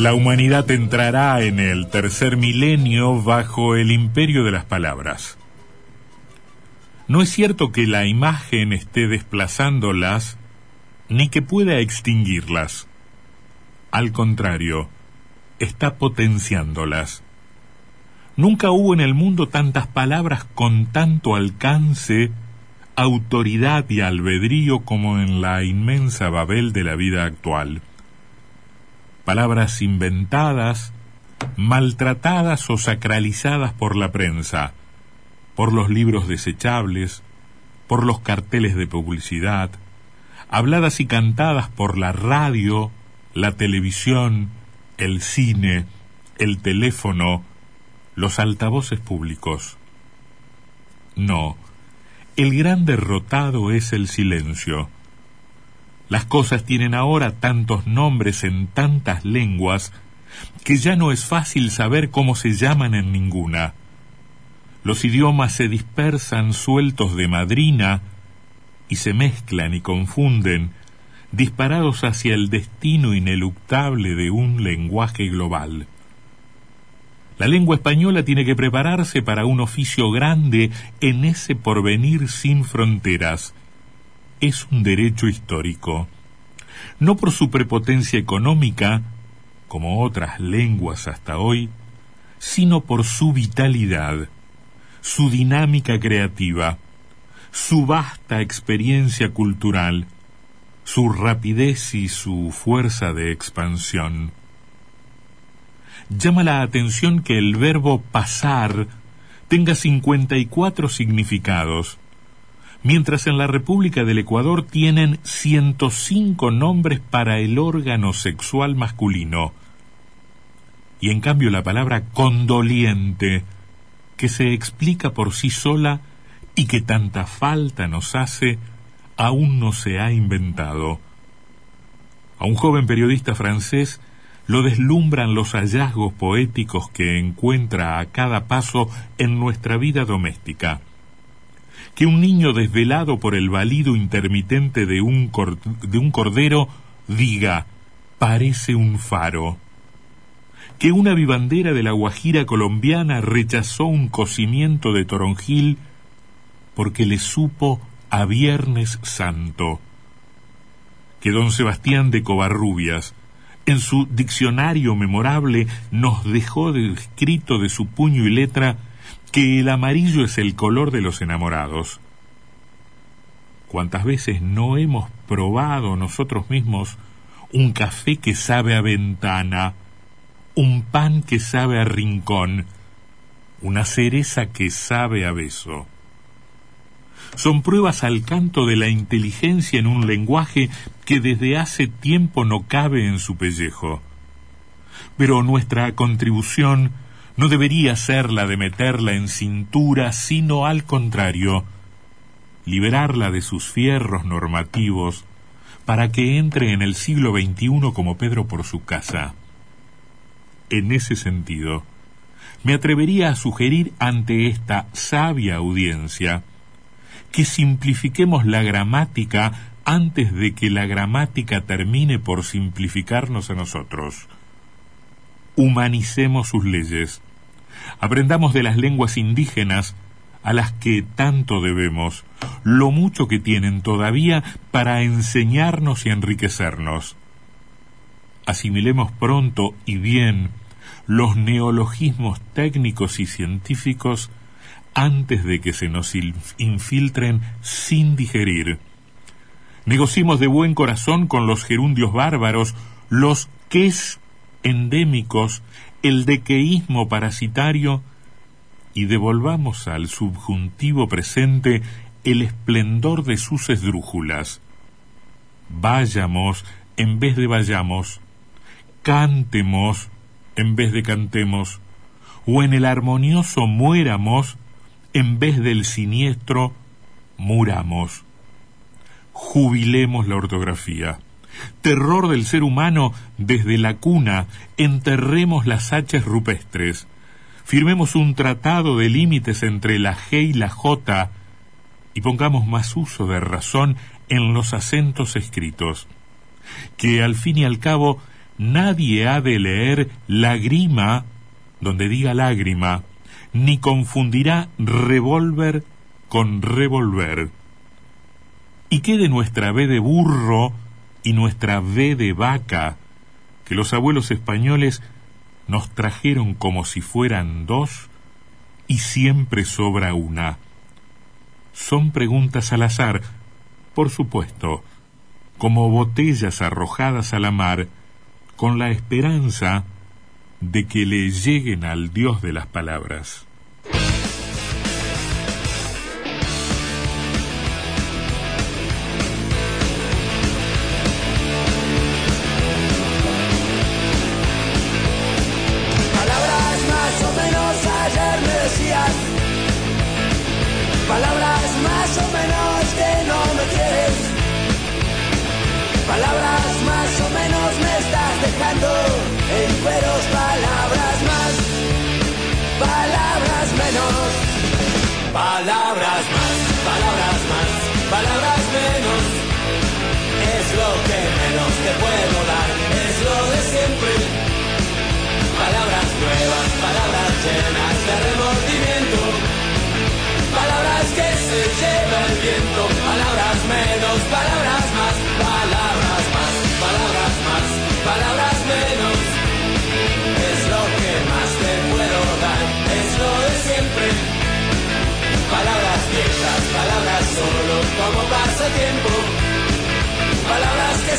La humanidad entrará en el tercer milenio bajo el imperio de las palabras. No es cierto que la imagen esté desplazándolas ni que pueda extinguirlas. Al contrario, está potenciándolas. Nunca hubo en el mundo tantas palabras con tanto alcance, autoridad y albedrío como en la inmensa Babel de la vida actual palabras inventadas, maltratadas o sacralizadas por la prensa, por los libros desechables, por los carteles de publicidad, habladas y cantadas por la radio, la televisión, el cine, el teléfono, los altavoces públicos. No, el gran derrotado es el silencio las cosas tienen ahora tantos nombres en tantas lenguas que ya no es fácil saber cómo se llaman en ninguna. Los idiomas se dispersan sueltos de madrina y se mezclan y confunden, disparados hacia el destino ineluctable de un lenguaje global. La lengua española tiene que prepararse para un oficio grande en ese porvenir sin fronteras, es un derecho histórico, no por su prepotencia económica, como otras lenguas hasta hoy, sino por su vitalidad, su dinámica creativa, su vasta experiencia cultural, su rapidez y su fuerza de expansión. Llama la atención que el verbo pasar tenga 54 significados, mientras en la República del Ecuador tienen 105 nombres para el órgano sexual masculino. Y en cambio la palabra condoliente, que se explica por sí sola y que tanta falta nos hace, aún no se ha inventado. A un joven periodista francés lo deslumbran los hallazgos poéticos que encuentra a cada paso en nuestra vida doméstica que un niño desvelado por el balido intermitente de un, de un cordero diga, parece un faro. Que una vivandera de la Guajira colombiana rechazó un cocimiento de toronjil porque le supo a Viernes Santo. Que don Sebastián de Covarrubias, en su diccionario memorable, nos dejó escrito de su puño y letra que el amarillo es el color de los enamorados. ¿Cuántas veces no hemos probado nosotros mismos un café que sabe a ventana, un pan que sabe a rincón, una cereza que sabe a beso? Son pruebas al canto de la inteligencia en un lenguaje que desde hace tiempo no cabe en su pellejo. Pero nuestra contribución no debería ser la de meterla en cintura, sino al contrario, liberarla de sus fierros normativos para que entre en el siglo XXI como Pedro por su casa. En ese sentido, me atrevería a sugerir ante esta sabia audiencia que simplifiquemos la gramática antes de que la gramática termine por simplificarnos a nosotros. Humanicemos sus leyes Aprendamos de las lenguas indígenas a las que tanto debemos, lo mucho que tienen todavía para enseñarnos y enriquecernos. Asimilemos pronto y bien los neologismos técnicos y científicos antes de que se nos infiltren sin digerir. Negocimos de buen corazón con los gerundios bárbaros, los ques endémicos, el dequeísmo parasitario y devolvamos al subjuntivo presente el esplendor de sus esdrújulas. Vayamos en vez de vayamos, cantemos en vez de cantemos, o en el armonioso muéramos en vez del siniestro muramos. Jubilemos la ortografía. Terror del ser humano desde la cuna, enterremos las haches rupestres. Firmemos un tratado de límites entre la G y la J y pongamos más uso de razón en los acentos escritos. Que al fin y al cabo nadie ha de leer lágrima donde diga lágrima, ni confundirá revólver con revolver. ¿Y qué de nuestra B de burro y nuestra B de vaca, que los abuelos españoles nos trajeron como si fueran dos y siempre sobra una? Son preguntas al azar, por supuesto, como botellas arrojadas a la mar, con la esperanza de que le lleguen al Dios de las. Palabras en cueros, palabras más, palabras menos, palabras más, palabras más, palabras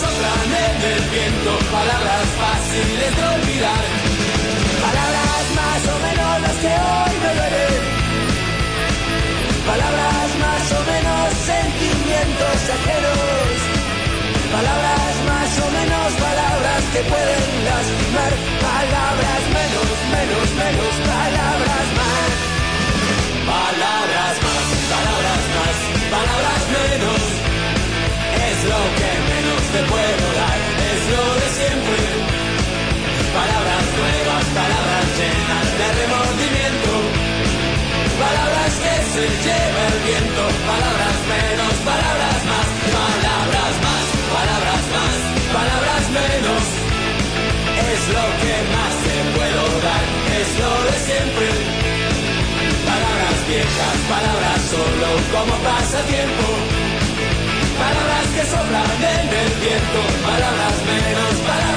soplan en el viento, palabras fáciles de olvidar. Palabras más o menos las que hoy lo de siempre. Palabras viejas, palabras solo como pasatiempo. Palabras que soplan en el viento, palabras menos, palabras